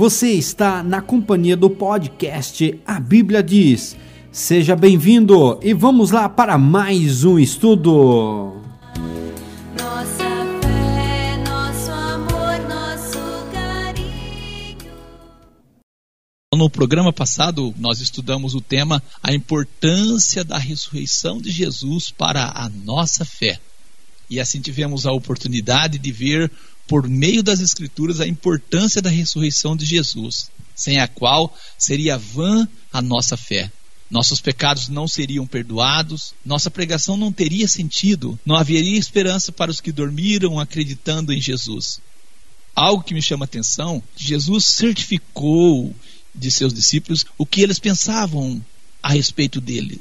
Você está na companhia do podcast A Bíblia Diz. Seja bem-vindo e vamos lá para mais um estudo. Nossa fé, nosso amor, nosso carinho. No programa passado, nós estudamos o tema A importância da ressurreição de Jesus para a nossa fé. E assim tivemos a oportunidade de ver por meio das Escrituras a importância da ressurreição de Jesus, sem a qual seria vã a nossa fé. Nossos pecados não seriam perdoados, nossa pregação não teria sentido, não haveria esperança para os que dormiram acreditando em Jesus. Algo que me chama a atenção: Jesus certificou de seus discípulos o que eles pensavam a respeito dele.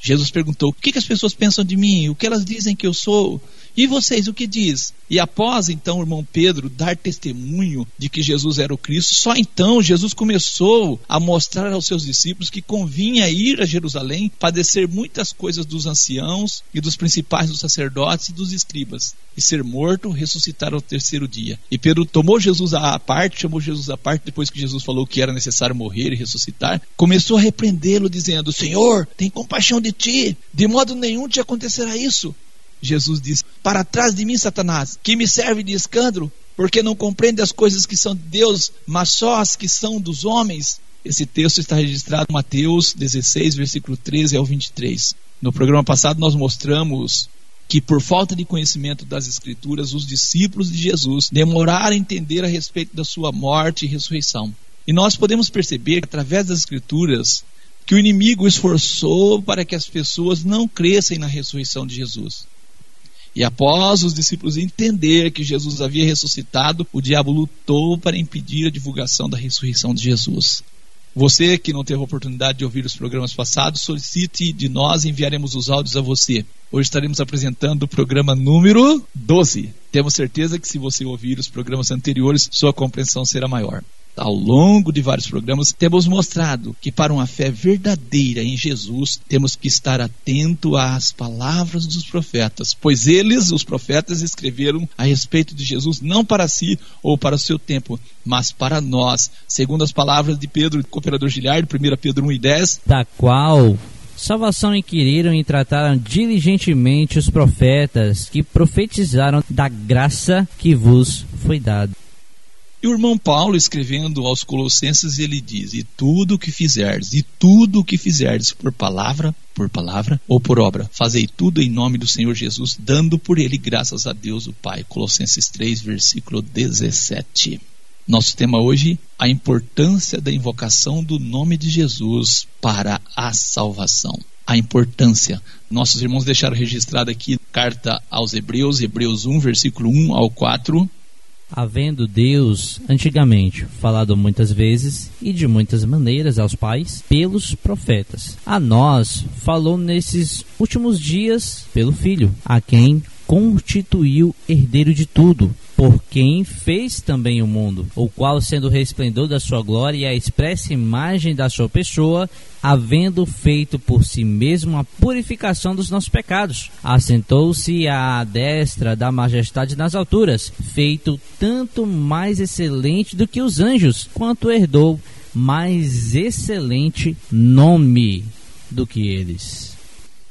Jesus perguntou: O que, que as pessoas pensam de mim? O que elas dizem que eu sou? E vocês, o que diz? E após então o irmão Pedro dar testemunho de que Jesus era o Cristo, só então Jesus começou a mostrar aos seus discípulos que convinha ir a Jerusalém, padecer muitas coisas dos anciãos e dos principais dos sacerdotes e dos escribas, e ser morto, ressuscitar ao terceiro dia. E Pedro tomou Jesus à parte, chamou Jesus à parte depois que Jesus falou que era necessário morrer e ressuscitar, começou a repreendê-lo dizendo: "Senhor, tem compaixão de ti, de modo nenhum te acontecerá isso." Jesus disse: Para trás de mim, Satanás, que me serve de escândalo, porque não compreende as coisas que são de Deus, mas só as que são dos homens. Esse texto está registrado em Mateus 16, versículo 13 ao 23. No programa passado, nós mostramos que, por falta de conhecimento das Escrituras, os discípulos de Jesus demoraram a entender a respeito da sua morte e ressurreição. E nós podemos perceber, através das Escrituras, que o inimigo esforçou para que as pessoas não crescem na ressurreição de Jesus. E após os discípulos entender que Jesus havia ressuscitado, o diabo lutou para impedir a divulgação da ressurreição de Jesus. Você que não teve a oportunidade de ouvir os programas passados, solicite de nós e enviaremos os áudios a você. Hoje estaremos apresentando o programa número 12. Temos certeza que se você ouvir os programas anteriores, sua compreensão será maior ao longo de vários programas, temos mostrado que para uma fé verdadeira em Jesus, temos que estar atento às palavras dos profetas, pois eles, os profetas, escreveram a respeito de Jesus não para si ou para o seu tempo, mas para nós, segundo as palavras de Pedro, cooperador Giliard, 1 Pedro 1 e 10, da qual salvação inquiriram e trataram diligentemente os profetas que profetizaram da graça que vos foi dada. E o irmão Paulo, escrevendo aos Colossenses, ele diz: E tudo o que fizerdes, e tudo o que fizerdes, por palavra, por palavra ou por obra, fazei tudo em nome do Senhor Jesus, dando por ele graças a Deus o Pai. Colossenses 3, versículo 17. Nosso tema hoje, a importância da invocação do nome de Jesus para a salvação. A importância. Nossos irmãos deixaram registrado aqui carta aos Hebreus, Hebreus 1, versículo 1 ao 4 havendo Deus antigamente falado muitas vezes e de muitas maneiras aos pais pelos profetas. A nós falou nesses últimos dias pelo Filho, a quem constituiu herdeiro de tudo, por quem fez também o mundo, o qual, sendo o resplendor da sua glória e a expressa imagem da sua pessoa, havendo feito por si mesmo a purificação dos nossos pecados, assentou-se à destra da majestade nas alturas, feito tanto mais excelente do que os anjos, quanto herdou mais excelente nome do que eles.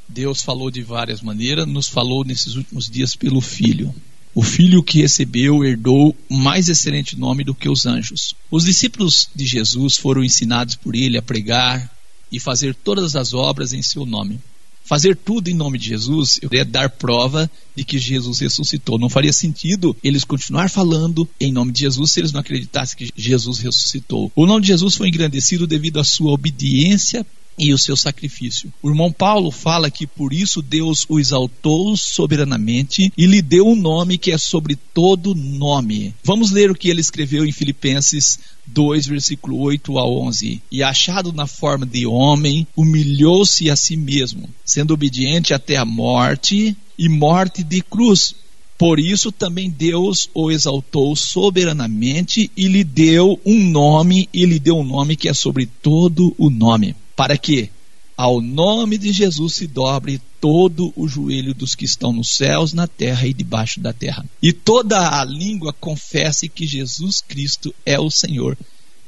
Deus falou de várias maneiras, nos falou nesses últimos dias pelo Filho. O filho que recebeu herdou mais excelente nome do que os anjos. Os discípulos de Jesus foram ensinados por ele a pregar e fazer todas as obras em seu nome. Fazer tudo em nome de Jesus é dar prova de que Jesus ressuscitou. Não faria sentido eles continuar falando em nome de Jesus se eles não acreditassem que Jesus ressuscitou. O nome de Jesus foi engrandecido devido à sua obediência e o seu sacrifício. O irmão Paulo fala que por isso Deus o exaltou soberanamente e lhe deu um nome que é sobre todo nome. Vamos ler o que ele escreveu em Filipenses 2, versículo 8 a 11. E achado na forma de homem, humilhou-se a si mesmo, sendo obediente até a morte e morte de cruz. Por isso também Deus o exaltou soberanamente e lhe deu um nome, e lhe deu um nome que é sobre todo o nome para que ao nome de Jesus se dobre todo o joelho dos que estão nos céus, na terra e debaixo da terra. E toda a língua confesse que Jesus Cristo é o Senhor,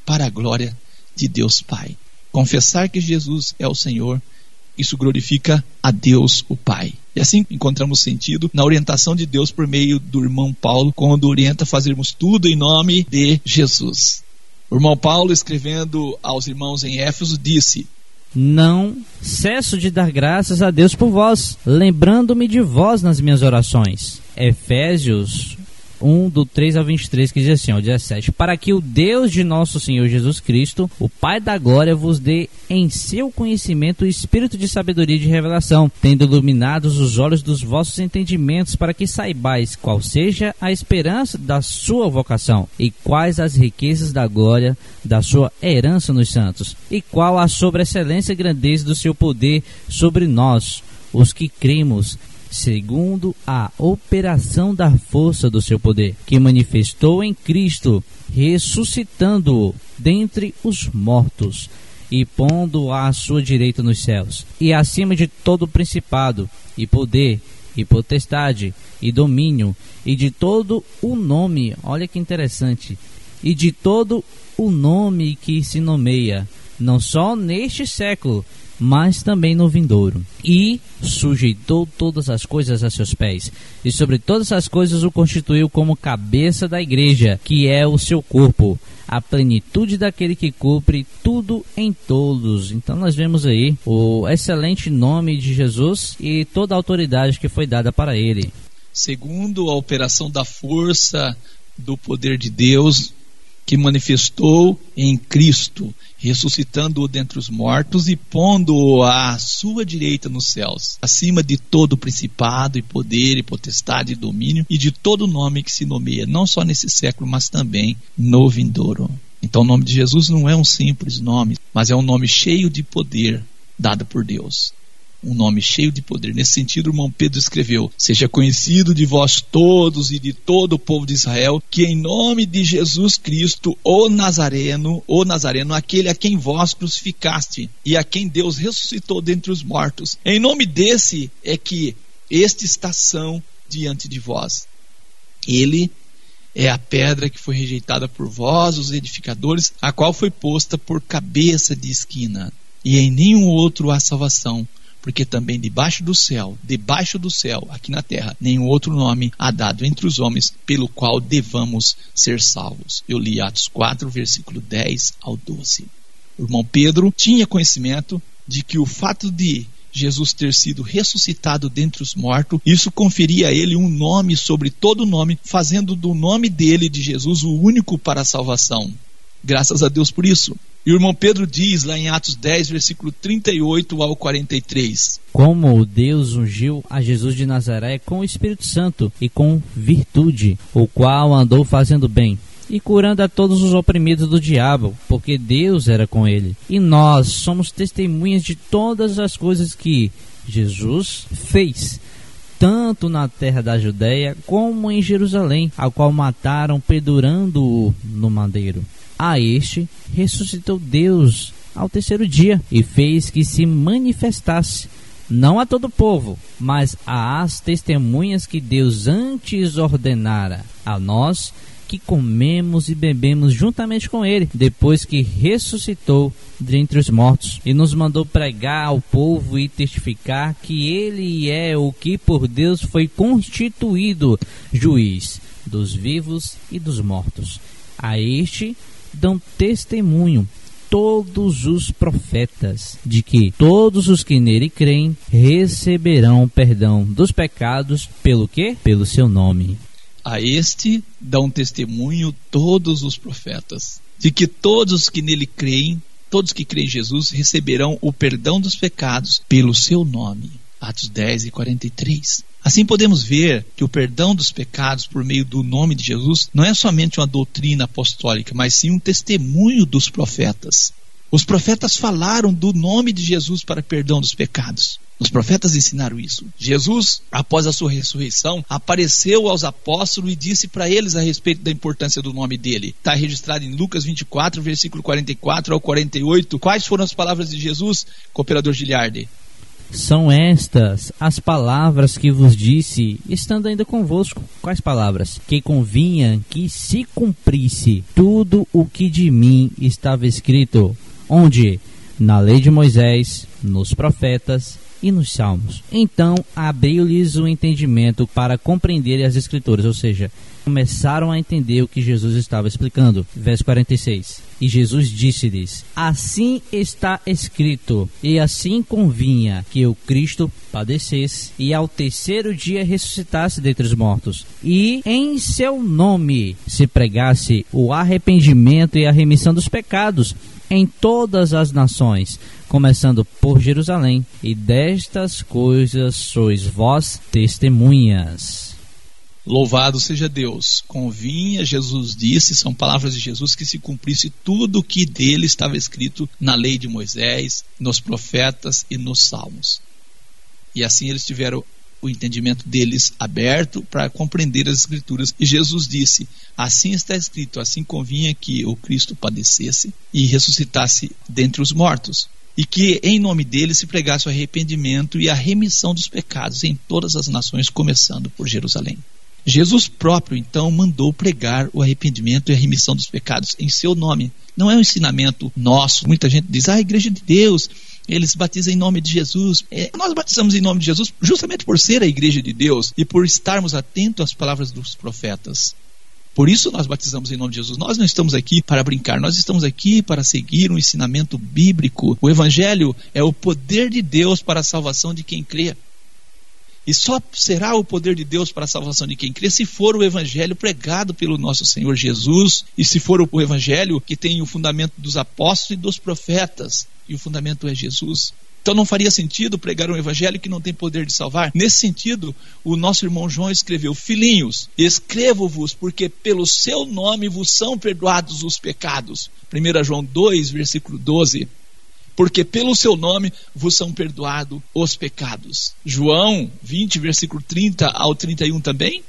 para a glória de Deus Pai. Confessar que Jesus é o Senhor, isso glorifica a Deus o Pai. E assim encontramos sentido na orientação de Deus por meio do irmão Paulo, quando orienta fazermos tudo em nome de Jesus. O irmão Paulo, escrevendo aos irmãos em Éfeso, disse: Não cesso de dar graças a Deus por vós, lembrando-me de vós nas minhas orações. Efésios 1, do 3 ao 23, que diz assim, ó, 17. Para que o Deus de nosso Senhor Jesus Cristo, o Pai da glória, vos dê em seu conhecimento o espírito de sabedoria e de revelação, tendo iluminados os olhos dos vossos entendimentos, para que saibais qual seja a esperança da sua vocação, e quais as riquezas da glória da sua herança nos santos, e qual a sobreexcelência e grandeza do seu poder sobre nós, os que cremos, segundo a operação da força do seu poder, que manifestou em Cristo, ressuscitando-o dentre os mortos e pondo à sua direita nos céus, e acima de todo principado, e poder, e potestade, e domínio, e de todo o nome, olha que interessante, e de todo o nome que se nomeia, não só neste século, mas também no vindouro. E sujeitou todas as coisas a seus pés, e sobre todas as coisas o constituiu como cabeça da igreja, que é o seu corpo, a plenitude daquele que cumpre tudo em todos. Então nós vemos aí o excelente nome de Jesus e toda a autoridade que foi dada para ele. segundo a operação da força do poder de Deus que manifestou em Cristo, ressuscitando-o dentre os mortos e pondo-o à sua direita nos céus, acima de todo principado e poder e potestade e domínio e de todo nome que se nomeia, não só nesse século, mas também no vindouro. Então o nome de Jesus não é um simples nome, mas é um nome cheio de poder dado por Deus um nome cheio de poder. Nesse sentido, o irmão Pedro escreveu: Seja conhecido de vós todos e de todo o povo de Israel, que em nome de Jesus Cristo, o Nazareno, o Nazareno, aquele a quem vós crucificaste e a quem Deus ressuscitou dentre os mortos, em nome desse é que este está são diante de vós. Ele é a pedra que foi rejeitada por vós, os edificadores, a qual foi posta por cabeça de esquina. E em nenhum outro há salvação, porque também debaixo do céu, debaixo do céu, aqui na terra, nenhum outro nome há dado entre os homens pelo qual devamos ser salvos. Eu li Atos 4, versículo 10 ao 12. O irmão Pedro tinha conhecimento de que o fato de Jesus ter sido ressuscitado dentre os mortos, isso conferia a ele um nome sobre todo nome, fazendo do nome dele, de Jesus, o único para a salvação. Graças a Deus por isso. E o irmão Pedro diz lá em Atos 10, versículo 38 ao 43. Como Deus ungiu a Jesus de Nazaré com o Espírito Santo e com virtude, o qual andou fazendo bem e curando a todos os oprimidos do diabo, porque Deus era com ele. E nós somos testemunhas de todas as coisas que Jesus fez, tanto na terra da Judéia como em Jerusalém, a qual mataram pendurando-o no madeiro. A este ressuscitou Deus ao terceiro dia e fez que se manifestasse não a todo o povo, mas às testemunhas que Deus antes ordenara a nós que comemos e bebemos juntamente com ele, depois que ressuscitou dentre os mortos, e nos mandou pregar ao povo e testificar que ele é o que por Deus foi constituído juiz dos vivos e dos mortos. A este dão testemunho todos os profetas de que todos os que nele creem receberão perdão dos pecados pelo que? Pelo seu nome. A este dão testemunho todos os profetas, de que todos que nele creem, todos que creem em Jesus, receberão o perdão dos pecados pelo seu nome. Atos 10 e 43. Assim podemos ver que o perdão dos pecados por meio do nome de Jesus não é somente uma doutrina apostólica, mas sim um testemunho dos profetas. Os profetas falaram do nome de Jesus para perdão dos pecados. Os profetas ensinaram isso. Jesus, após a sua ressurreição, apareceu aos apóstolos e disse para eles a respeito da importância do nome dele. Está registrado em Lucas 24, versículo 44 ao 48. Quais foram as palavras de Jesus, cooperador Giliardi? São estas as palavras que vos disse, estando ainda convosco. Quais palavras? Que convinha que se cumprisse tudo o que de mim estava escrito. Onde? Na lei de Moisés, nos profetas e nos salmos. Então abriu-lhes o entendimento para compreender as escrituras, ou seja, começaram a entender o que Jesus estava explicando. Verso 46. E Jesus disse-lhes: Assim está escrito, e assim convinha que o Cristo padecesse e ao terceiro dia ressuscitasse dentre os mortos, e em seu nome se pregasse o arrependimento e a remissão dos pecados em todas as nações, começando por Jerusalém. E destas coisas sois vós testemunhas. Louvado seja Deus. Convinha, Jesus disse, são palavras de Jesus, que se cumprisse tudo o que dele estava escrito na lei de Moisés, nos profetas e nos salmos. E assim eles tiveram o entendimento deles aberto para compreender as escrituras. E Jesus disse: Assim está escrito, assim convinha que o Cristo padecesse e ressuscitasse dentre os mortos. E que em nome dele se pregasse o arrependimento e a remissão dos pecados em todas as nações, começando por Jerusalém. Jesus próprio, então, mandou pregar o arrependimento e a remissão dos pecados em seu nome. Não é um ensinamento nosso. Muita gente diz, ah, a igreja de Deus, eles batizam em nome de Jesus. É, nós batizamos em nome de Jesus justamente por ser a igreja de Deus e por estarmos atentos às palavras dos profetas. Por isso nós batizamos em nome de Jesus. Nós não estamos aqui para brincar, nós estamos aqui para seguir um ensinamento bíblico. O Evangelho é o poder de Deus para a salvação de quem crê. E só será o poder de Deus para a salvação de quem crê se for o evangelho pregado pelo nosso Senhor Jesus e se for o evangelho que tem o fundamento dos apóstolos e dos profetas. E o fundamento é Jesus. Então não faria sentido pregar um evangelho que não tem poder de salvar. Nesse sentido, o nosso irmão João escreveu: Filhinhos, escrevo-vos, porque pelo seu nome vos são perdoados os pecados. 1 João 2, versículo 12 porque pelo seu nome vos são perdoados os pecados. João 20, versículo 30 ao 31 também.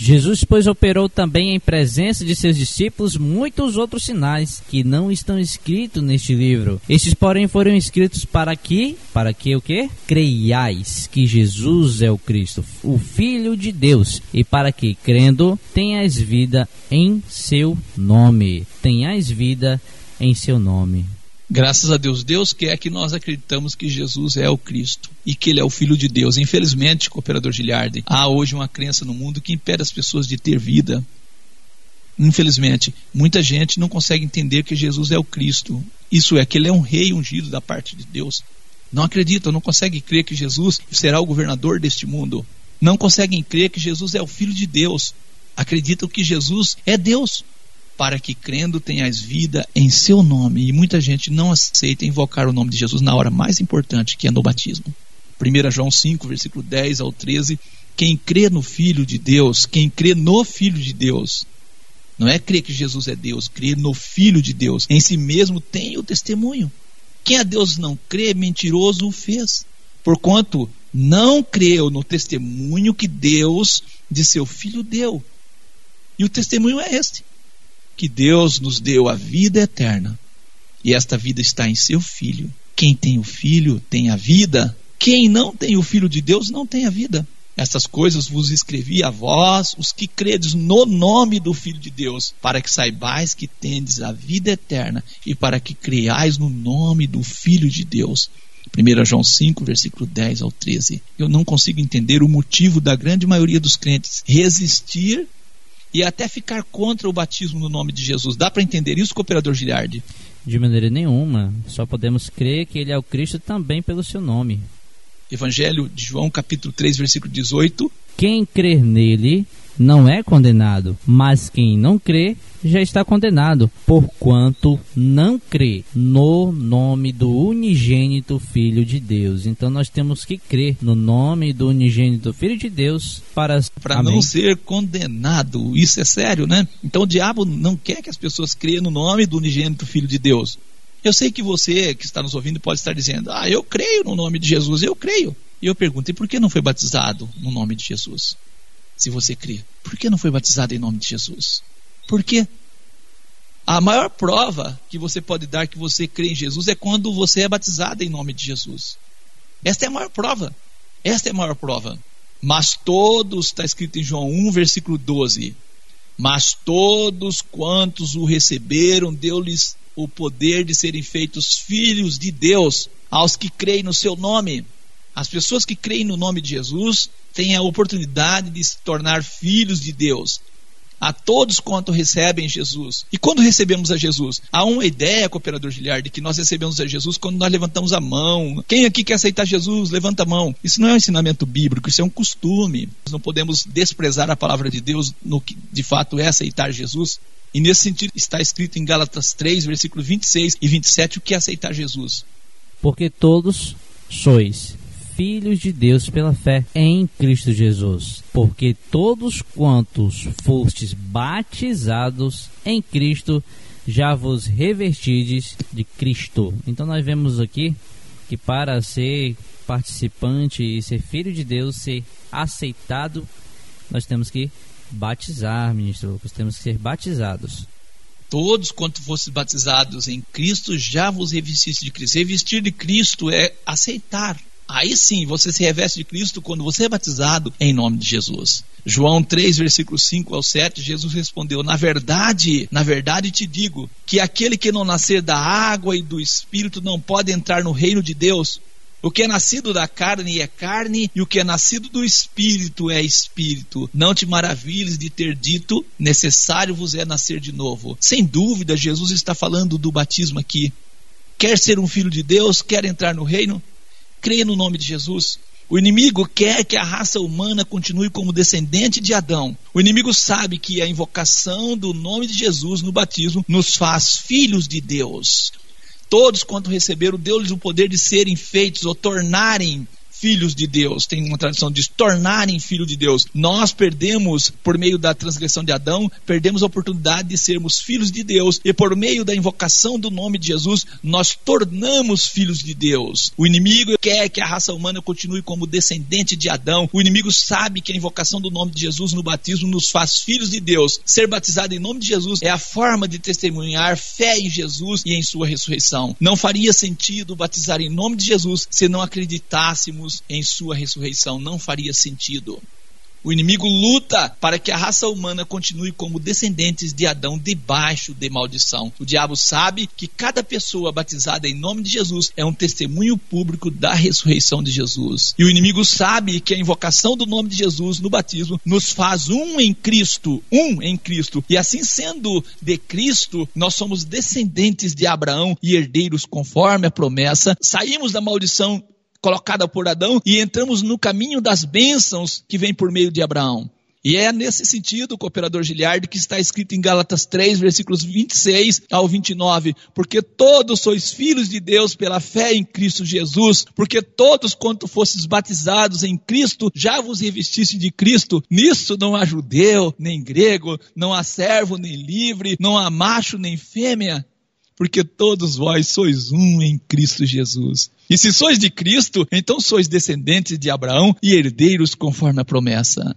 Jesus, pois, operou também em presença de seus discípulos muitos outros sinais que não estão escritos neste livro. Estes, porém, foram escritos para que, para que o quê? Creiais que Jesus é o Cristo, o Filho de Deus, e para que, crendo, tenhais vida em seu nome. Tenhais vida em seu nome. Graças a Deus, Deus quer que nós acreditamos que Jesus é o Cristo e que Ele é o Filho de Deus. Infelizmente, cooperador Giliardi, há hoje uma crença no mundo que impede as pessoas de ter vida. Infelizmente, muita gente não consegue entender que Jesus é o Cristo. Isso é, que Ele é um rei ungido da parte de Deus. Não acreditam, não conseguem crer que Jesus será o governador deste mundo. Não conseguem crer que Jesus é o Filho de Deus. Acreditam que Jesus é Deus para que crendo tenhais vida em seu nome. E muita gente não aceita invocar o nome de Jesus na hora mais importante, que é no batismo. 1 João 5, versículo 10 ao 13. Quem crê no Filho de Deus, quem crê no Filho de Deus, não é crer que Jesus é Deus, crer no Filho de Deus, em si mesmo tem o testemunho. Quem a Deus não crê, mentiroso o fez. Porquanto não creu no testemunho que Deus de seu Filho deu. E o testemunho é este: que Deus nos deu a vida eterna. E esta vida está em seu Filho. Quem tem o Filho tem a vida. Quem não tem o Filho de Deus não tem a vida. Estas coisas vos escrevi a vós, os que credes no nome do Filho de Deus, para que saibais que tendes a vida eterna e para que creais no nome do Filho de Deus. 1 João 5, versículo 10 ao 13. Eu não consigo entender o motivo da grande maioria dos crentes resistir e até ficar contra o batismo no nome de Jesus. Dá para entender isso, cooperador Giliardi? De maneira nenhuma. Só podemos crer que ele é o Cristo também pelo seu nome. Evangelho de João, capítulo 3, versículo 18. Quem crer nele não é condenado, mas quem não crê já está condenado, porquanto não crê no nome do unigênito Filho de Deus. Então nós temos que crer no nome do unigênito Filho de Deus para, para não ser condenado. Isso é sério, né? Então o diabo não quer que as pessoas creiam no nome do unigênito Filho de Deus. Eu sei que você que está nos ouvindo pode estar dizendo: Ah, eu creio no nome de Jesus, eu creio. E eu pergunto: e por que não foi batizado no nome de Jesus? Se você crê, por que não foi batizado em nome de Jesus? Por quê? A maior prova que você pode dar que você crê em Jesus é quando você é batizado em nome de Jesus. Esta é a maior prova. Esta é a maior prova. Mas todos, está escrito em João 1, versículo 12. Mas todos quantos o receberam, deu-lhes o poder de serem feitos filhos de Deus, aos que creem no seu nome. As pessoas que creem no nome de Jesus têm a oportunidade de se tornar filhos de Deus. A todos quanto recebem Jesus. E quando recebemos a Jesus? Há uma ideia, cooperador Giliard, de que nós recebemos a Jesus quando nós levantamos a mão. Quem aqui quer aceitar Jesus? Levanta a mão. Isso não é um ensinamento bíblico, isso é um costume. Nós não podemos desprezar a palavra de Deus no que de fato é aceitar Jesus. E nesse sentido está escrito em Gálatas 3, versículo 26 e 27, o que é aceitar Jesus. Porque todos sois filhos de Deus pela fé em Cristo Jesus. Porque todos quantos fostes batizados em Cristo, já vos revestides de Cristo. Então nós vemos aqui que para ser participante e ser filho de Deus, ser aceitado, nós temos que batizar, ministro Lucas, temos que ser batizados. Todos quanto fostes batizados em Cristo, já vos revestiste de Cristo. Revestir de Cristo é aceitar. Aí sim, você se reveste de Cristo quando você é batizado em nome de Jesus. João 3, versículos 5 ao 7, Jesus respondeu: Na verdade, na verdade te digo, que aquele que não nascer da água e do espírito não pode entrar no reino de Deus. O que é nascido da carne é carne, e o que é nascido do espírito é espírito. Não te maravilhes de ter dito: necessário vos é nascer de novo. Sem dúvida, Jesus está falando do batismo aqui. Quer ser um filho de Deus? Quer entrar no reino? Creia no nome de Jesus. O inimigo quer que a raça humana continue como descendente de Adão. O inimigo sabe que a invocação do nome de Jesus no batismo nos faz filhos de Deus. Todos quanto receberam, deu-lhes o poder de serem feitos ou tornarem filhos de Deus. Tem uma tradição de tornarem filho de Deus. Nós perdemos, por meio da transgressão de Adão, perdemos a oportunidade de sermos filhos de Deus. E por meio da invocação do nome de Jesus, nós tornamos filhos de Deus. O inimigo quer que a raça humana continue como descendente de Adão. O inimigo sabe que a invocação do nome de Jesus no batismo nos faz filhos de Deus. Ser batizado em nome de Jesus é a forma de testemunhar fé em Jesus e em sua ressurreição. Não faria sentido batizar em nome de Jesus se não acreditássemos em sua ressurreição. Não faria sentido. O inimigo luta para que a raça humana continue como descendentes de Adão debaixo de maldição. O diabo sabe que cada pessoa batizada em nome de Jesus é um testemunho público da ressurreição de Jesus. E o inimigo sabe que a invocação do nome de Jesus no batismo nos faz um em Cristo, um em Cristo. E assim sendo de Cristo, nós somos descendentes de Abraão e herdeiros conforme a promessa. Saímos da maldição colocada por Adão e entramos no caminho das bênçãos que vem por meio de Abraão. E é nesse sentido, cooperador Giliard, que está escrito em Gálatas 3, versículos 26 ao 29, porque todos sois filhos de Deus pela fé em Cristo Jesus, porque todos quanto fostes batizados em Cristo, já vos revestiste de Cristo. Nisso não há judeu, nem grego, não há servo, nem livre, não há macho, nem fêmea, porque todos vós sois um em Cristo Jesus. E se sois de Cristo, então sois descendentes de Abraão e herdeiros conforme a promessa.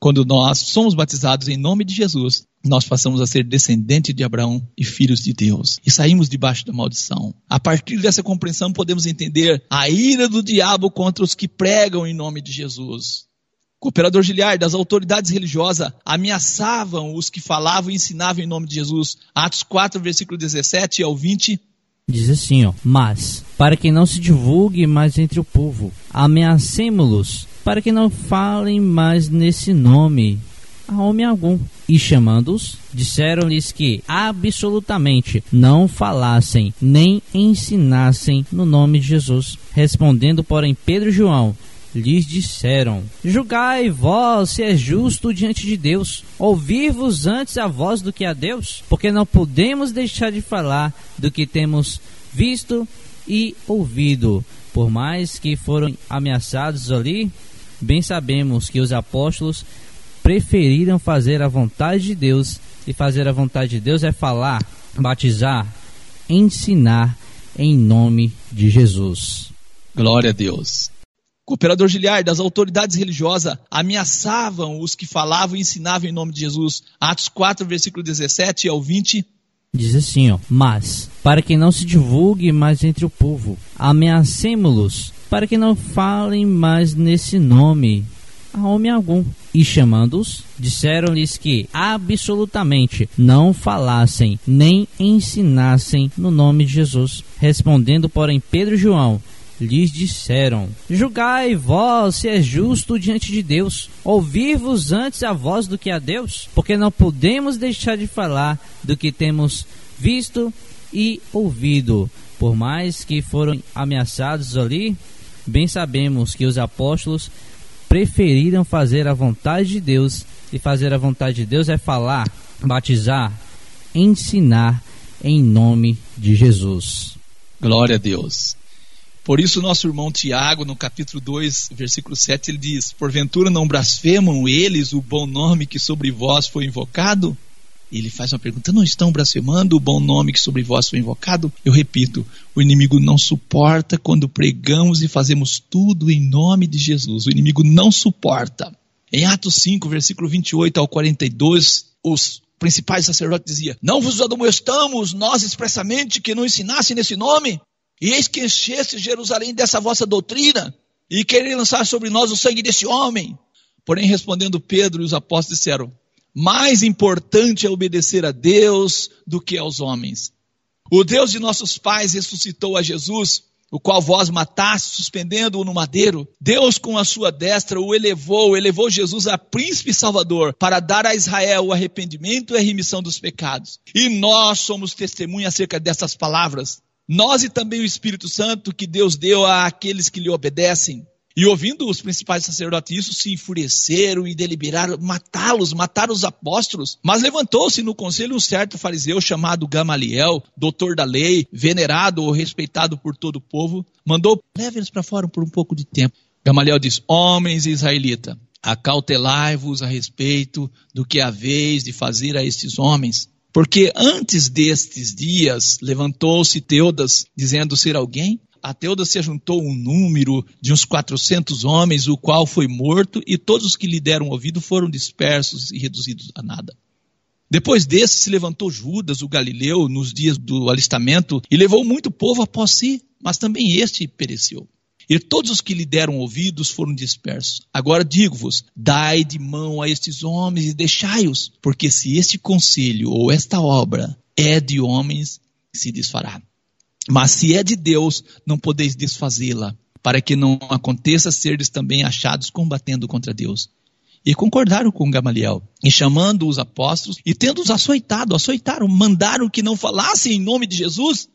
Quando nós somos batizados em nome de Jesus, nós passamos a ser descendentes de Abraão e filhos de Deus. E saímos debaixo da maldição. A partir dessa compreensão, podemos entender a ira do diabo contra os que pregam em nome de Jesus. Cooperador Giliard, as autoridades religiosas ameaçavam os que falavam e ensinavam em nome de Jesus. Atos 4, versículo 17 ao 20. Diz assim, ó, mas para que não se divulgue mais entre o povo, ameacemo-los, para que não falem mais nesse nome a homem algum. E chamando-os, disseram-lhes que absolutamente não falassem nem ensinassem no nome de Jesus. Respondendo, porém, Pedro e João lhes disseram: Julgai vós se é justo diante de Deus, ouvir-vos antes a voz do que a Deus, porque não podemos deixar de falar do que temos visto e ouvido. Por mais que foram ameaçados ali, bem sabemos que os apóstolos preferiram fazer a vontade de Deus, e fazer a vontade de Deus é falar, batizar, ensinar em nome de Jesus. Glória a Deus. Cooperador Giliard, as autoridades religiosas ameaçavam os que falavam e ensinavam em nome de Jesus. Atos 4, versículo 17 ao 20. Diz assim, ó, mas para que não se divulgue mais entre o povo, ameacemo-los, para que não falem mais nesse nome a homem algum. E chamando-os, disseram-lhes que absolutamente não falassem nem ensinassem no nome de Jesus. Respondendo, porém, Pedro e João lhes disseram: Julgai vós se é justo diante de Deus, ouvir-vos antes a voz do que a Deus, porque não podemos deixar de falar do que temos visto e ouvido. Por mais que foram ameaçados ali, bem sabemos que os apóstolos preferiram fazer a vontade de Deus, e fazer a vontade de Deus é falar, batizar, ensinar em nome de Jesus. Glória a Deus. Por isso, nosso irmão Tiago, no capítulo 2, versículo 7, ele diz: Porventura não blasfemam eles o bom nome que sobre vós foi invocado? Ele faz uma pergunta: Não estão blasfemando o bom nome que sobre vós foi invocado? Eu repito: o inimigo não suporta quando pregamos e fazemos tudo em nome de Jesus. O inimigo não suporta. Em Atos 5, versículo 28 ao 42, os principais sacerdotes diziam: Não vos admoestamos nós expressamente que não ensinasse nesse nome? E eis que enchesse Jerusalém dessa vossa doutrina, e querer lançar sobre nós o sangue desse homem. Porém, respondendo Pedro e os apóstolos disseram: Mais importante é obedecer a Deus do que aos homens. O Deus de nossos pais ressuscitou a Jesus, o qual vós mataste, suspendendo-o no madeiro. Deus, com a sua destra, o elevou, elevou Jesus a príncipe e salvador, para dar a Israel o arrependimento e a remissão dos pecados. E nós somos testemunha acerca dessas palavras. Nós e também o Espírito Santo que Deus deu àqueles que lhe obedecem. E ouvindo os principais sacerdotes isso, se enfureceram e deliberaram matá-los, matar os apóstolos. Mas levantou-se no conselho um certo fariseu chamado Gamaliel, doutor da lei, venerado ou respeitado por todo o povo, mandou leve-los para fora por um pouco de tempo. Gamaliel diz: Homens israelita, acautelai-vos a respeito do que haveis de fazer a estes homens. Porque antes destes dias levantou-se Teudas, dizendo ser alguém. A Teudas se juntou um número de uns 400 homens, o qual foi morto, e todos os que lhe deram ouvido foram dispersos e reduzidos a nada. Depois desse se levantou Judas, o Galileu, nos dias do alistamento, e levou muito povo após si, mas também este pereceu. E todos os que lhe deram ouvidos foram dispersos. Agora digo-vos: dai de mão a estes homens e deixai-os, porque se este conselho ou esta obra é de homens, se desfará. Mas se é de Deus, não podeis desfazê-la, para que não aconteça serdes também achados combatendo contra Deus. E concordaram com Gamaliel, e chamando os apóstolos, e tendo-os açoitado, açoitaram, mandaram que não falassem em nome de Jesus,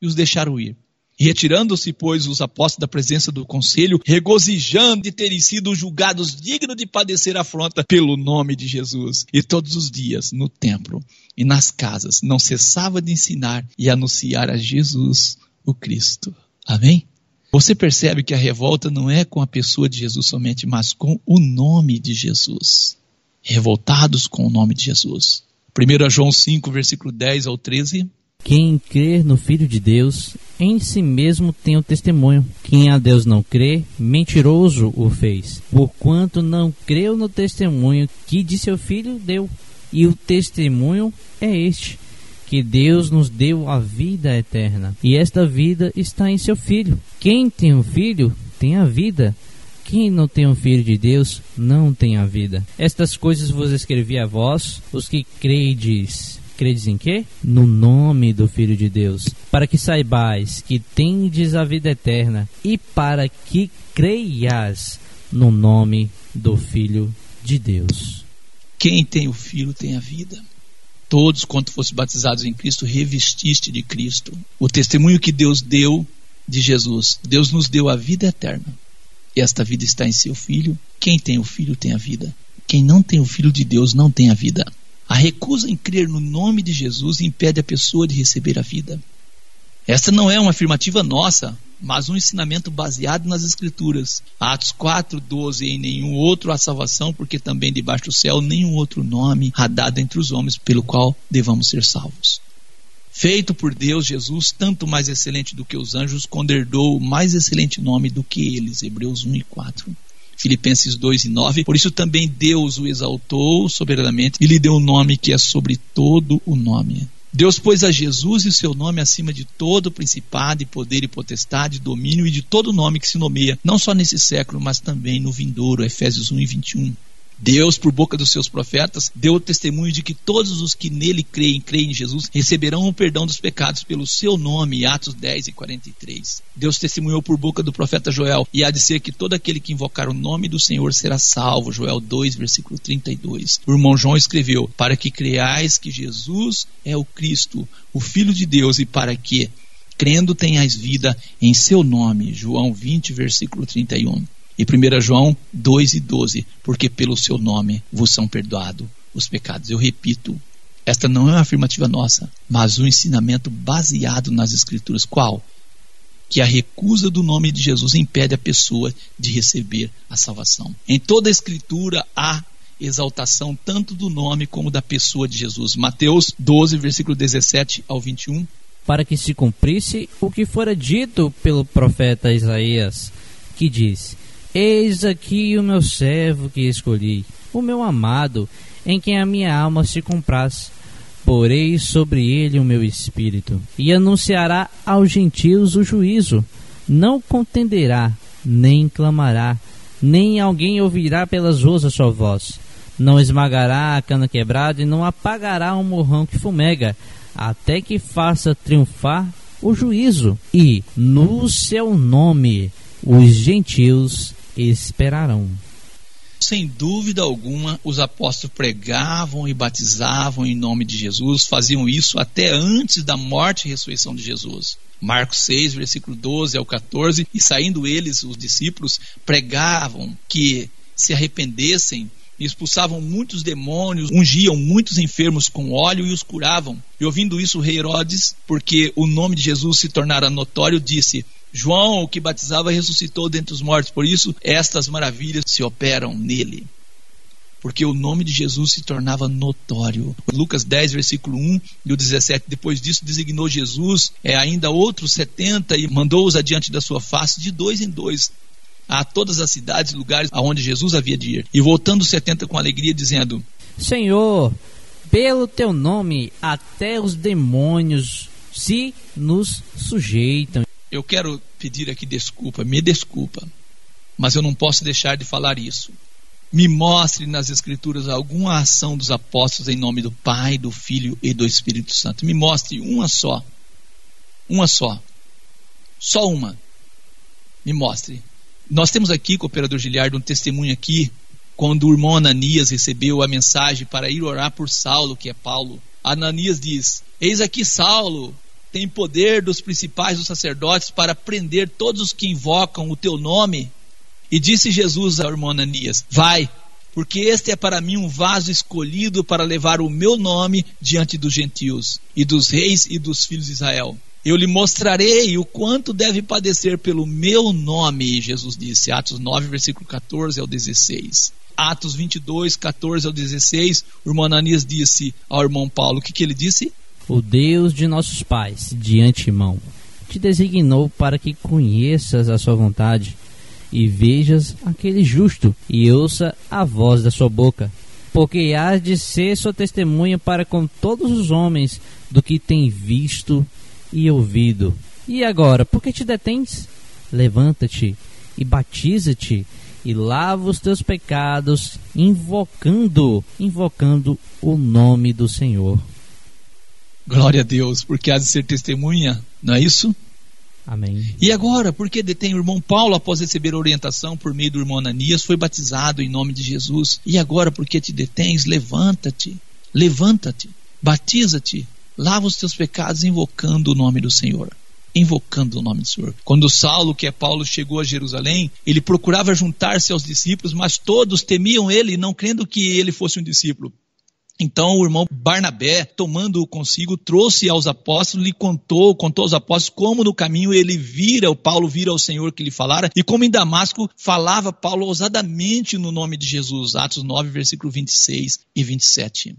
e os deixaram ir. Retirando-se, pois, os apóstolos da presença do conselho, regozijando de terem sido julgados dignos de padecer afronta pelo nome de Jesus. E todos os dias, no templo e nas casas, não cessava de ensinar e anunciar a Jesus, o Cristo. Amém? Você percebe que a revolta não é com a pessoa de Jesus somente, mas com o nome de Jesus. Revoltados com o nome de Jesus. 1 João 5, versículo 10 ao 13. Quem crer no Filho de Deus, em si mesmo tem o testemunho. Quem a Deus não crê, mentiroso o fez, porquanto não creu no testemunho que de seu Filho deu. E o testemunho é este, que Deus nos deu a vida eterna, e esta vida está em seu Filho. Quem tem um Filho, tem a vida. Quem não tem um filho de Deus não tem a vida. Estas coisas vos escrevi a vós, os que credes credes em quê? No nome do Filho de Deus, para que saibais que tendes a vida eterna e para que creias no nome do Filho de Deus. Quem tem o Filho tem a vida. Todos, quanto fossem batizados em Cristo, revestiste de Cristo. O testemunho que Deus deu de Jesus. Deus nos deu a vida eterna. Esta vida está em seu Filho. Quem tem o Filho tem a vida. Quem não tem o Filho de Deus não tem a vida. A recusa em crer no nome de Jesus impede a pessoa de receber a vida. Esta não é uma afirmativa nossa, mas um ensinamento baseado nas Escrituras. Atos 4, 12: Em nenhum outro há salvação, porque também debaixo do céu nenhum outro nome há dado entre os homens pelo qual devamos ser salvos. Feito por Deus, Jesus, tanto mais excelente do que os anjos, conderdou o mais excelente nome do que eles. Hebreus 1 e 4. Filipenses 2 e 9. Por isso também Deus o exaltou soberanamente e lhe deu um nome que é sobre todo o nome. Deus pôs a Jesus e o seu nome acima de todo principado e poder e potestade, domínio e de todo nome que se nomeia, não só nesse século, mas também no vindouro. Efésios 1 e 21. Deus, por boca dos seus profetas, deu o testemunho de que todos os que nele creem, creem em Jesus, receberão o perdão dos pecados pelo seu nome, Atos 10 e 43. Deus testemunhou por boca do profeta Joel, e há de ser que todo aquele que invocar o nome do Senhor será salvo, Joel 2, versículo 32. O irmão João escreveu, para que creais que Jesus é o Cristo, o Filho de Deus, e para que, crendo, tenhais vida em seu nome, João 20, versículo 31. E 1 João 2 e 12, porque pelo seu nome vos são perdoados os pecados. Eu repito, esta não é uma afirmativa nossa, mas um ensinamento baseado nas Escrituras. Qual? Que a recusa do nome de Jesus impede a pessoa de receber a salvação. Em toda a Escritura há exaltação tanto do nome como da pessoa de Jesus. Mateus 12, versículo 17 ao 21. Para que se cumprisse o que fora dito pelo profeta Isaías, que diz: Eis aqui o meu servo que escolhi, o meu amado, em quem a minha alma se compraz. Porei sobre ele o meu espírito, e anunciará aos gentios o juízo. Não contenderá, nem clamará, nem alguém ouvirá pelas ruas a sua voz. Não esmagará a cana quebrada e não apagará o morrão que fumega, até que faça triunfar o juízo. E, no seu nome, os gentios esperarão. Sem dúvida alguma, os apóstolos pregavam e batizavam em nome de Jesus, faziam isso até antes da morte e ressurreição de Jesus. Marcos 6, versículo 12 ao 14, e saindo eles, os discípulos, pregavam que se arrependessem expulsavam muitos demônios, ungiam muitos enfermos com óleo e os curavam. E ouvindo isso, o rei Herodes, porque o nome de Jesus se tornara notório, disse: João, o que batizava, ressuscitou dentre os mortos, por isso estas maravilhas se operam nele. Porque o nome de Jesus se tornava notório. Lucas 10, versículo 1 e o 17. Depois disso, designou Jesus é, ainda outros 70 e mandou-os adiante da sua face de dois em dois a todas as cidades e lugares aonde Jesus havia de ir. E voltando os 70 com alegria, dizendo: Senhor, pelo teu nome, até os demônios se nos sujeitam. Eu quero pedir aqui desculpa, me desculpa, mas eu não posso deixar de falar isso. Me mostre nas Escrituras alguma ação dos apóstolos em nome do Pai, do Filho e do Espírito Santo. Me mostre uma só. Uma só. Só uma. Me mostre. Nós temos aqui, cooperador Giliardo, um testemunho aqui, quando o irmão Ananias recebeu a mensagem para ir orar por Saulo, que é Paulo. Ananias diz: Eis aqui Saulo, tem poder dos principais dos sacerdotes para prender todos os que invocam o teu nome. E disse Jesus ao irmão Ananias: Vai, porque este é para mim um vaso escolhido para levar o meu nome diante dos gentios e dos reis e dos filhos de Israel. Eu lhe mostrarei o quanto deve padecer pelo meu nome, Jesus disse. Atos 9, versículo 14 ao 16. Atos 22, 14 ao 16, o irmão Ananias disse ao irmão Paulo, o que, que ele disse? O Deus de nossos pais, de antemão, te designou para que conheças a sua vontade e vejas aquele justo e ouça a voz da sua boca. Porque hás de ser sua testemunha para com todos os homens do que tem visto e ouvido. E agora, por que te detens? Levanta-te e batiza-te e lava os teus pecados, invocando, invocando o nome do Senhor. Glória a Deus, porque há de ser testemunha, não é isso? Amém. E agora, porque detém o irmão Paulo após receber orientação por meio do irmão Ananias, foi batizado em nome de Jesus. E agora, porque te detens, levanta-te, levanta-te, batiza-te, lava os teus pecados invocando o nome do Senhor. Invocando o nome do Senhor. Quando Saulo, que é Paulo, chegou a Jerusalém, ele procurava juntar-se aos discípulos, mas todos temiam ele, não crendo que ele fosse um discípulo. Então o irmão Barnabé, tomando-o consigo, trouxe aos apóstolos e contou, contou aos apóstolos como no caminho ele vira, o Paulo vira ao Senhor que lhe falara, e como em Damasco falava Paulo ousadamente no nome de Jesus. Atos 9, versículo 26 e 27.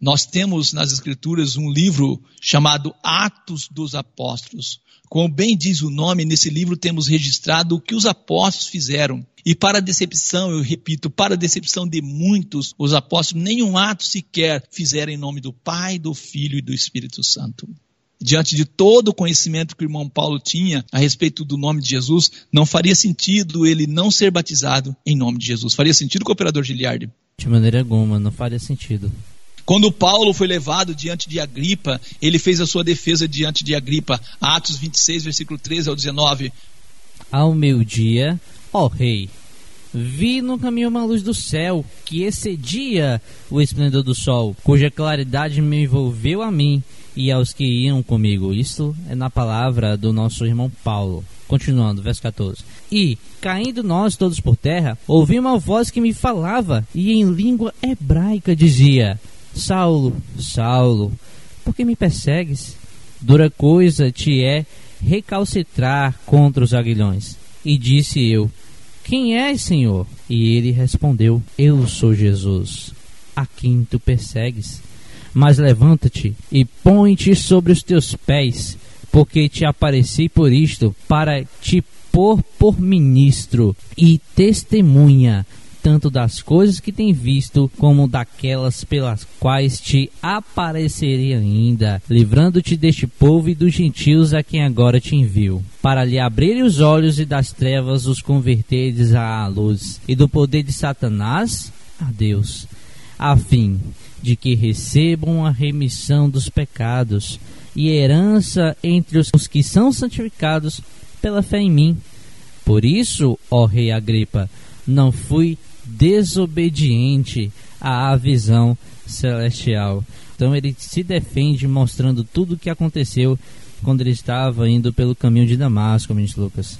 Nós temos nas Escrituras um livro chamado Atos dos Apóstolos. Como bem diz o nome, nesse livro temos registrado o que os apóstolos fizeram. E para a decepção, eu repito, para a decepção de muitos, os apóstolos nenhum ato sequer fizeram em nome do Pai, do Filho e do Espírito Santo. Diante de todo o conhecimento que o irmão Paulo tinha a respeito do nome de Jesus, não faria sentido ele não ser batizado em nome de Jesus. Faria sentido com o operador Giliardi? De maneira alguma, não faria sentido. Quando Paulo foi levado diante de Agripa, ele fez a sua defesa diante de Agripa. Atos 26, versículo 13 ao 19. Ao meio-dia, ó rei, vi no caminho uma luz do céu que excedia o esplendor do sol, cuja claridade me envolveu a mim e aos que iam comigo. Isto é na palavra do nosso irmão Paulo. Continuando, verso 14. E, caindo nós todos por terra, ouvi uma voz que me falava e em língua hebraica dizia: Saulo, Saulo, por que me persegues? Dura coisa te é recalcitrar contra os aguilhões. E disse eu: Quem és, Senhor? E ele respondeu: Eu sou Jesus, a quem tu persegues. Mas levanta-te e põe-te sobre os teus pés, porque te apareci por isto, para te pôr por ministro e testemunha tanto das coisas que tem visto, como daquelas pelas quais te aparecerei ainda, livrando-te deste povo e dos gentios a quem agora te envio, para lhe abrir os olhos e das trevas os converteres à luz, e do poder de Satanás a Deus, a fim de que recebam a remissão dos pecados e herança entre os que são santificados pela fé em mim. Por isso, ó rei Agripa, não fui desobediente à visão celestial. Então ele se defende mostrando tudo o que aconteceu quando ele estava indo pelo caminho de Damasco, ministro Lucas.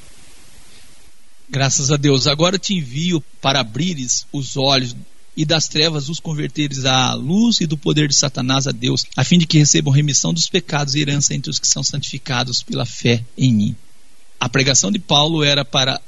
Graças a Deus. Agora te envio para abrires os olhos e das trevas os converteres à luz e do poder de Satanás a Deus, a fim de que recebam remissão dos pecados e herança entre os que são santificados pela fé em mim. A pregação de Paulo era para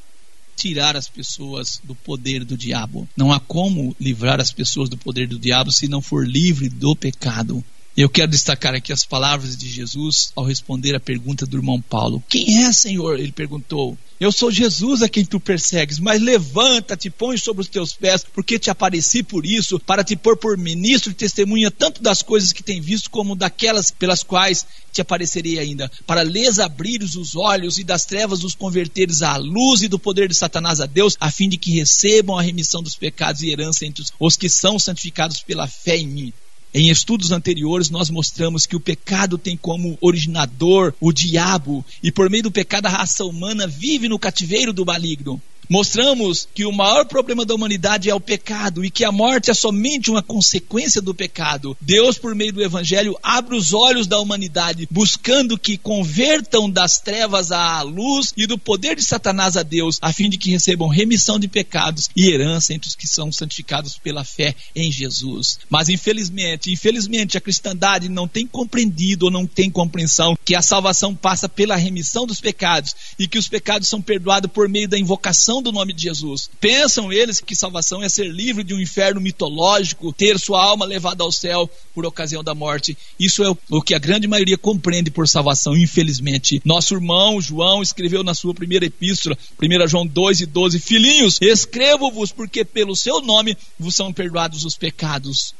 tirar as pessoas do poder do diabo. Não há como livrar as pessoas do poder do diabo se não for livre do pecado. Eu quero destacar aqui as palavras de Jesus ao responder a pergunta do irmão Paulo: Quem é, Senhor? Ele perguntou. Eu sou Jesus a quem tu persegues, mas levanta-te, põe sobre os teus pés, porque te apareci por isso, para te pôr por ministro e testemunha tanto das coisas que tem visto, como daquelas pelas quais te aparecerei ainda, para lhes abrires os olhos e das trevas os converteres à luz e do poder de Satanás a Deus, a fim de que recebam a remissão dos pecados e herança entre os que são santificados pela fé em mim. Em estudos anteriores, nós mostramos que o pecado tem como originador o diabo, e por meio do pecado, a raça humana vive no cativeiro do maligno. Mostramos que o maior problema da humanidade é o pecado e que a morte é somente uma consequência do pecado. Deus, por meio do Evangelho, abre os olhos da humanidade, buscando que convertam das trevas à luz e do poder de Satanás a Deus, a fim de que recebam remissão de pecados e herança entre os que são santificados pela fé em Jesus. Mas infelizmente, infelizmente, a cristandade não tem compreendido ou não tem compreensão que a salvação passa pela remissão dos pecados e que os pecados são perdoados por meio da invocação do nome de Jesus. Pensam eles que salvação é ser livre de um inferno mitológico, ter sua alma levada ao céu por ocasião da morte. Isso é o que a grande maioria compreende por salvação, infelizmente. Nosso irmão João escreveu na sua primeira epístola, 1 João 2 e 12: Filhinhos, escrevo-vos porque pelo seu nome vos são perdoados os pecados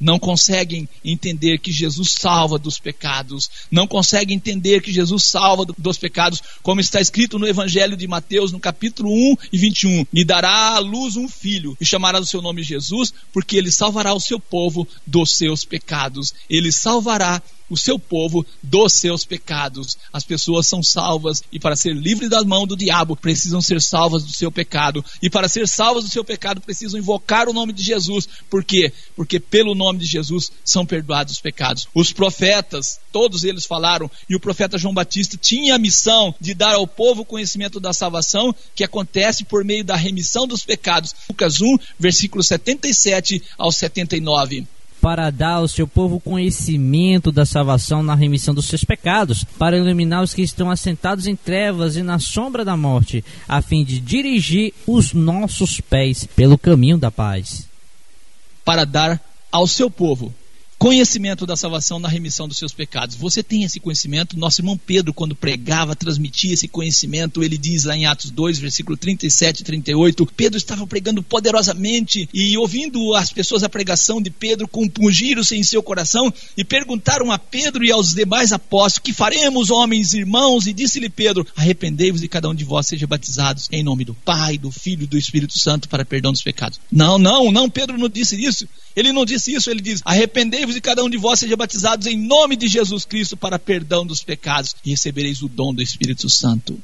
não conseguem entender que Jesus salva dos pecados, não conseguem entender que Jesus salva do, dos pecados, como está escrito no Evangelho de Mateus, no capítulo 1 e 21. E dará à luz um filho, e chamará o seu nome Jesus, porque ele salvará o seu povo dos seus pecados. Ele salvará o seu povo dos seus pecados. As pessoas são salvas e para ser livres da mão do diabo precisam ser salvas do seu pecado. E para ser salvas do seu pecado precisam invocar o nome de Jesus. Por quê? Porque pelo nome de Jesus são perdoados os pecados. Os profetas, todos eles falaram, e o profeta João Batista tinha a missão de dar ao povo o conhecimento da salvação que acontece por meio da remissão dos pecados. Lucas 1, versículo 77 ao 79 para dar ao seu povo conhecimento da salvação na remissão dos seus pecados, para iluminar os que estão assentados em trevas e na sombra da morte, a fim de dirigir os nossos pés pelo caminho da paz. Para dar ao seu povo conhecimento da salvação na remissão dos seus pecados. Você tem esse conhecimento? Nosso irmão Pedro, quando pregava, transmitia esse conhecimento. Ele diz lá em Atos 2, versículo 37 e 38, Pedro estava pregando poderosamente e ouvindo as pessoas a pregação de Pedro, compungiram-se em seu coração e perguntaram a Pedro e aos demais apóstolos: Que faremos, homens e irmãos? E disse-lhe Pedro: Arrependei-vos e cada um de vós seja batizados em nome do Pai, do Filho e do Espírito Santo para perdão dos pecados. Não, não, não, Pedro não disse isso. Ele não disse isso, ele diz: Arrependei-vos e cada um de vós seja batizados em nome de Jesus Cristo para perdão dos pecados e recebereis o dom do Espírito Santo.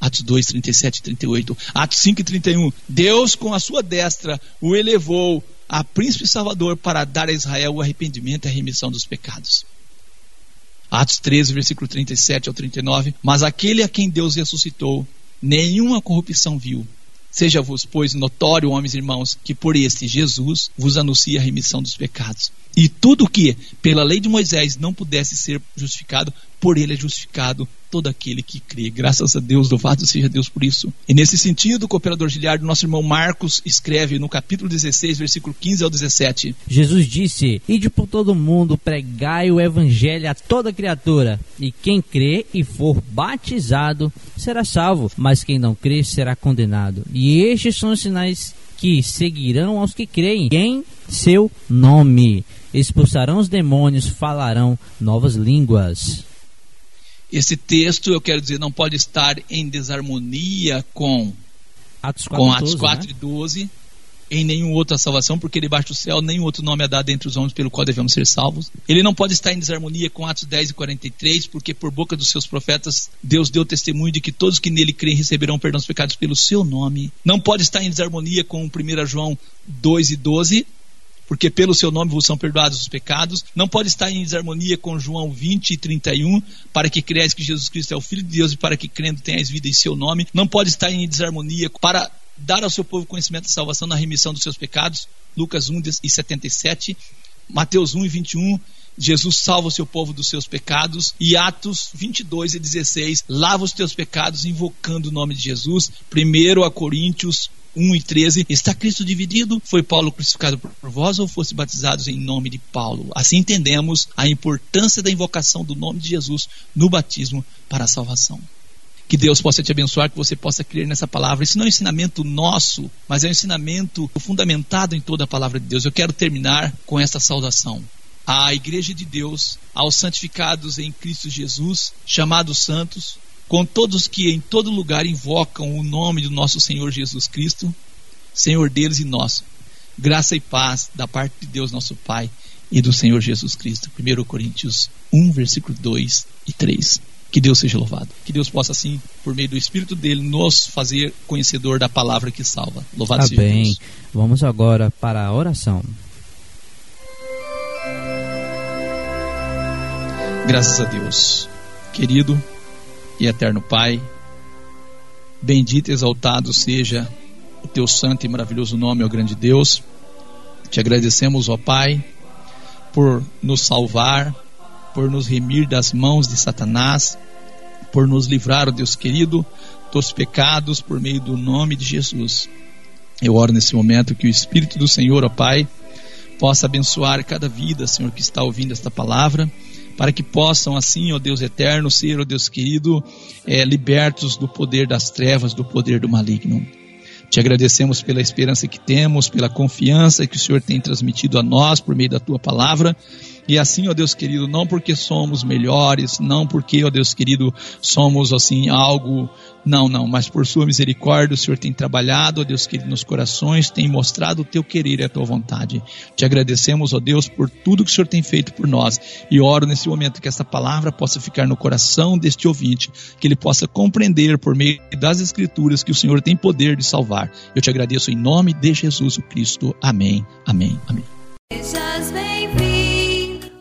Atos 2, 37 e 38. Atos 5 e 31. Deus, com a sua destra, o elevou a príncipe salvador para dar a Israel o arrependimento e a remissão dos pecados. Atos 13, versículo 37 ao 39. Mas aquele a quem Deus ressuscitou, nenhuma corrupção viu. Seja-vos, pois, notório, homens e irmãos, que por este Jesus vos anuncia a remissão dos pecados. E tudo que, pela lei de Moisés, não pudesse ser justificado, por ele é justificado todo aquele que crê. Graças a Deus, louvado seja Deus por isso. E nesse sentido, o cooperador Giliardo, nosso irmão Marcos, escreve no capítulo 16, versículo 15 ao 17. Jesus disse: Ide por todo mundo, pregai o evangelho a toda criatura, e quem crê e for batizado será salvo, mas quem não crê será condenado. E estes são os sinais que seguirão aos que creem em seu nome. Expulsarão os demônios, falarão novas línguas. Esse texto, eu quero dizer, não pode estar em desarmonia com, Atos 4, com Atos 12, 4 né? e 12, em nenhum outra salvação, porque debaixo do céu nenhum outro nome é dado entre os homens pelo qual devemos ser salvos. Ele não pode estar em desarmonia com Atos 10 e 43, porque por boca dos seus profetas Deus deu testemunho de que todos que nele creem receberão perdão dos pecados pelo seu nome. Não pode estar em desarmonia com 1 João 2 e 12, porque pelo seu nome vos são perdoados os pecados. Não pode estar em desarmonia com João 20 e 31, para que creais que Jesus Cristo é o Filho de Deus e para que crendo tenhais vida em seu nome. Não pode estar em desarmonia para dar ao seu povo conhecimento da salvação na remissão dos seus pecados. Lucas 1 e 77. Mateus 1 e 21. Jesus salva o seu povo dos seus pecados. E Atos 22 e 16. Lava os teus pecados invocando o nome de Jesus. Primeiro a Coríntios 1 e 13, está Cristo dividido? Foi Paulo crucificado por vós ou fosse batizados em nome de Paulo? Assim entendemos a importância da invocação do nome de Jesus no batismo para a salvação. Que Deus possa te abençoar, que você possa crer nessa palavra. Isso não é um ensinamento nosso, mas é um ensinamento fundamentado em toda a palavra de Deus. Eu quero terminar com esta saudação. À Igreja de Deus, aos santificados em Cristo Jesus, chamados santos, com todos que em todo lugar invocam o nome do nosso Senhor Jesus Cristo, Senhor deles e nosso. Graça e paz da parte de Deus, nosso Pai, e do Senhor Jesus Cristo. 1 Coríntios 1, versículo 2 e 3. Que Deus seja louvado. Que Deus possa, assim, por meio do Espírito dele, nos fazer conhecedor da palavra que salva. Louvado Tá seja bem. Deus. Vamos agora para a oração. Graças a Deus. Querido e eterno Pai, bendito e exaltado seja o teu santo e maravilhoso nome, ó grande Deus. Te agradecemos, ó Pai, por nos salvar, por nos remir das mãos de Satanás, por nos livrar, ó Deus querido, dos pecados por meio do nome de Jesus. Eu oro nesse momento que o Espírito do Senhor, ó Pai, possa abençoar cada vida, Senhor, que está ouvindo esta palavra, para que possam, assim, ó Deus eterno, ser, ó Deus querido, eh, libertos do poder das trevas, do poder do maligno. Te agradecemos pela esperança que temos, pela confiança que o Senhor tem transmitido a nós por meio da tua palavra. E assim, ó Deus querido, não porque somos melhores, não porque, ó Deus querido, somos assim algo, não, não, mas por sua misericórdia o Senhor tem trabalhado, ó Deus querido, nos corações, tem mostrado o teu querer e a tua vontade. Te agradecemos, ó Deus, por tudo que o Senhor tem feito por nós. E oro nesse momento que esta palavra possa ficar no coração deste ouvinte, que ele possa compreender por meio das escrituras que o Senhor tem poder de salvar. Eu te agradeço em nome de Jesus o Cristo. Amém. Amém. Amém.